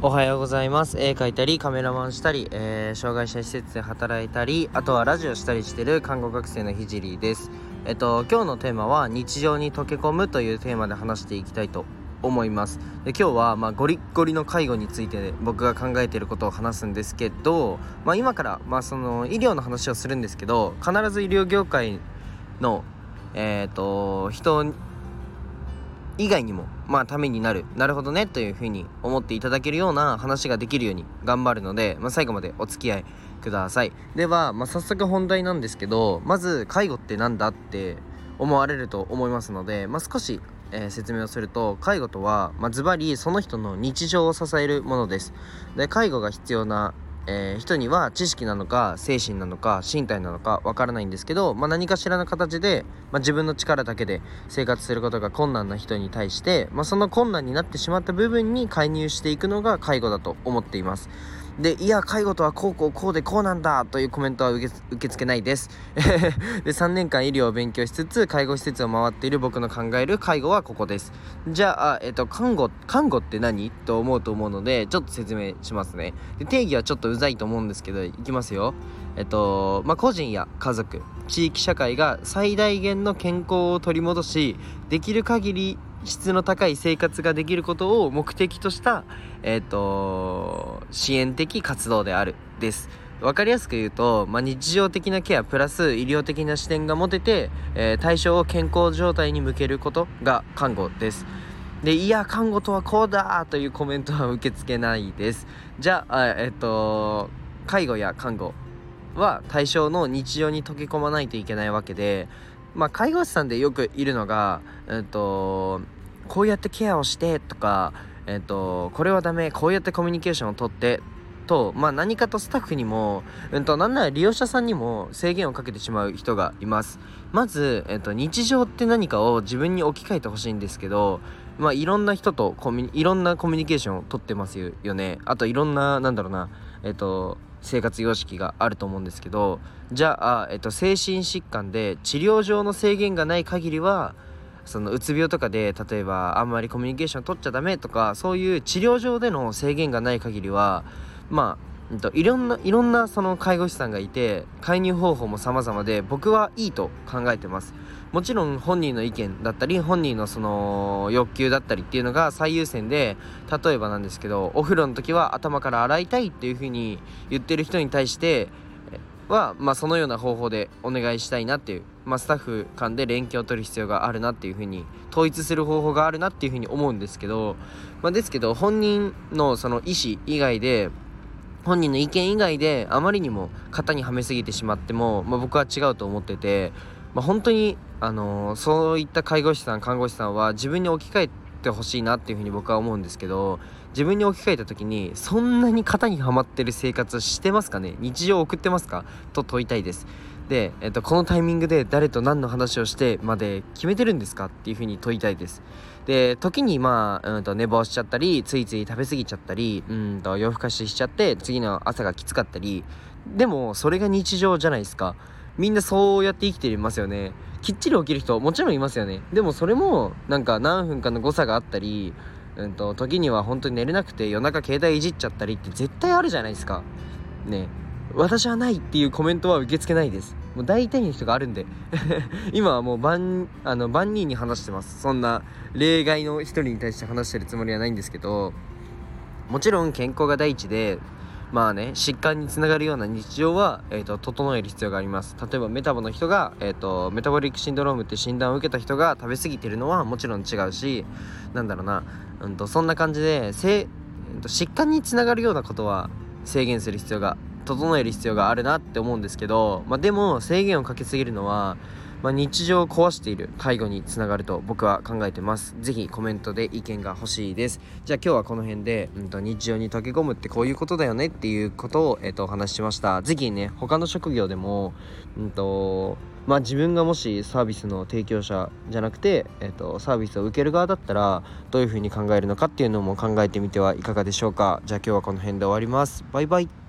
おはようございます。絵描いたりカメラマンしたり、えー、障害者施設で働いたりあとはラジオしたりしてる看護学生のひじりです。えっと今日のテーマは日常に溶け込むというテーマで話していきたいと思います。で今日は、まあ、ゴリッゴリの介護について僕が考えていることを話すんですけど、まあ、今から、まあ、その医療の話をするんですけど必ず医療業界のえーと人以外にもまあためになる。なるほどねというふうに思っていただけるような話ができるように頑張るので、まあ、最後までお付き合いください。では、まあ、早速本題なんですけどまず介護って何だって思われると思いますので、まあ、少し、えー、説明をすると介護とは、まあ、ズバリその人の日常を支えるものです。で介護が必要なえー、人には知識なのか精神なのか身体なのかわからないんですけど、まあ、何かしらの形で、まあ、自分の力だけで生活することが困難な人に対して、まあ、その困難になってしまった部分に介入していくのが介護だと思っています。で、いや、介護とはこうこうこうでこうなんだというコメントは受け受け付けないです。で、3年間医療を勉強しつつ、介護施設を回っている僕の考える介護はここです。じゃあ、えっと、看護、看護って何？と思うと思うので、ちょっと説明しますね。で定義はちょっとうざいと思うんですけど、いきますよ。えっと、まあ、個人や家族、地域社会が最大限の健康を取り戻し、できる限り質の高い生活ができることを目的とした、え、ー、と、支援的活動である、です。わかりやすく言うと、まあ、日常的なケアプラス医療的な視点が持てて、えー、対象を健康状態に向けることが看護です。で、いや、看護とはこうだというコメントは受け付けないです。じゃあ、えっ、ー、と、介護や看護は対象の日常に溶け込まないといけないわけで、まあ、介護士さんでよくいるのが、えっと、こうやってケアをしてとか、えっと、これはダメ、こうやってコミュニケーションをとってと、まあ、何かとスタッフにも、うんと、なんなら利用者さんにも制限をかけてしまう人がいます。まず、えっと、日常って何かを自分に置き換えてほしいんですけど、まあ、いろんな人とコミいろんなコミュニケーションをとってますよね。あと、いろんな、なんだろうな、えっと、生活様式があると思うんですけどじゃあ、えっと、精神疾患で治療上の制限がない限りはそのうつ病とかで例えばあんまりコミュニケーション取っちゃダメとかそういう治療上での制限がない限りはまあんといろんないろんなその介護士さんがいて介入方法も様々で僕はいいと考えてます。もちろん本人の意見だったり本人のその欲求だったりっていうのが最優先で例えばなんですけどお風呂の時は頭から洗いたいっていう風に言ってる人に対しては、まあ、そのような方法でお願いしたいなっていう、まあ、スタッフ間で連携を取る必要があるなっていうふうに統一する方法があるなっていうふうに思うんですけど、まあ、ですけど本人のその意思以外で本人の意見以外であまりにも型にはめすぎてしまっても、まあ、僕は違うと思ってて、まあ、本当に、あのー、そういった介護士さん看護師さんは自分に置き換えてほしいなっていうふうに僕は思うんですけど自分に置き換えた時にそんなに型にはまってる生活してますかね？日常を送ってますか？と問いたいです。で、えっと、このタイミングで誰と何の話をしてまで決めてるんですかっていうふうに問いたいです。で時にまあ、うん、と寝坊しちゃったりついつい食べ過ぎちゃったりうんと夜更かししちゃって次の朝がきつかったり。でもそれが日常じゃないですか。みんなそうやって生きていますよね。きっちり起きる人もちろんいますよね。でもそれもなんか何分かの誤差があったりうんと時には本当に寝れなくて夜中携帯いじっちゃったりって絶対あるじゃないですか。ね。私はないっていうコメントは受け付けないです。もう大体の人があるんで。今はもう万あの万人に話してます。そんな例外の一人に対して話してるつもりはないんですけど。もちろん健康が第一でまあね疾患につながるような日常は、えーと、整える必要があります。例えばメタボの人が、えーと、メタボリックシンドロームって診断を受けた人が食べ過ぎてるのはもちろん違うしなんだろうな、うんと、そんな感じでせ、えー、と疾患につながるようなことは制限する必要が整える必要があるなって思うんですけど、まあ、でも制限をかけすぎるのはまあ、日常を壊している介護につながると僕は考えてます。ぜひコメントで意見が欲しいです。じゃあ今日はこの辺で、うんと、日常に溶け込むってこういうことだよねっていうことを、えっと、お話ししました。ぜひね、他の職業でも、うんと、まあ自分がもしサービスの提供者じゃなくて、えっと、サービスを受ける側だったら、どういうふうに考えるのかっていうのも考えてみてはいかがでしょうか。じゃあ今日はこの辺で終わります。バイバイ。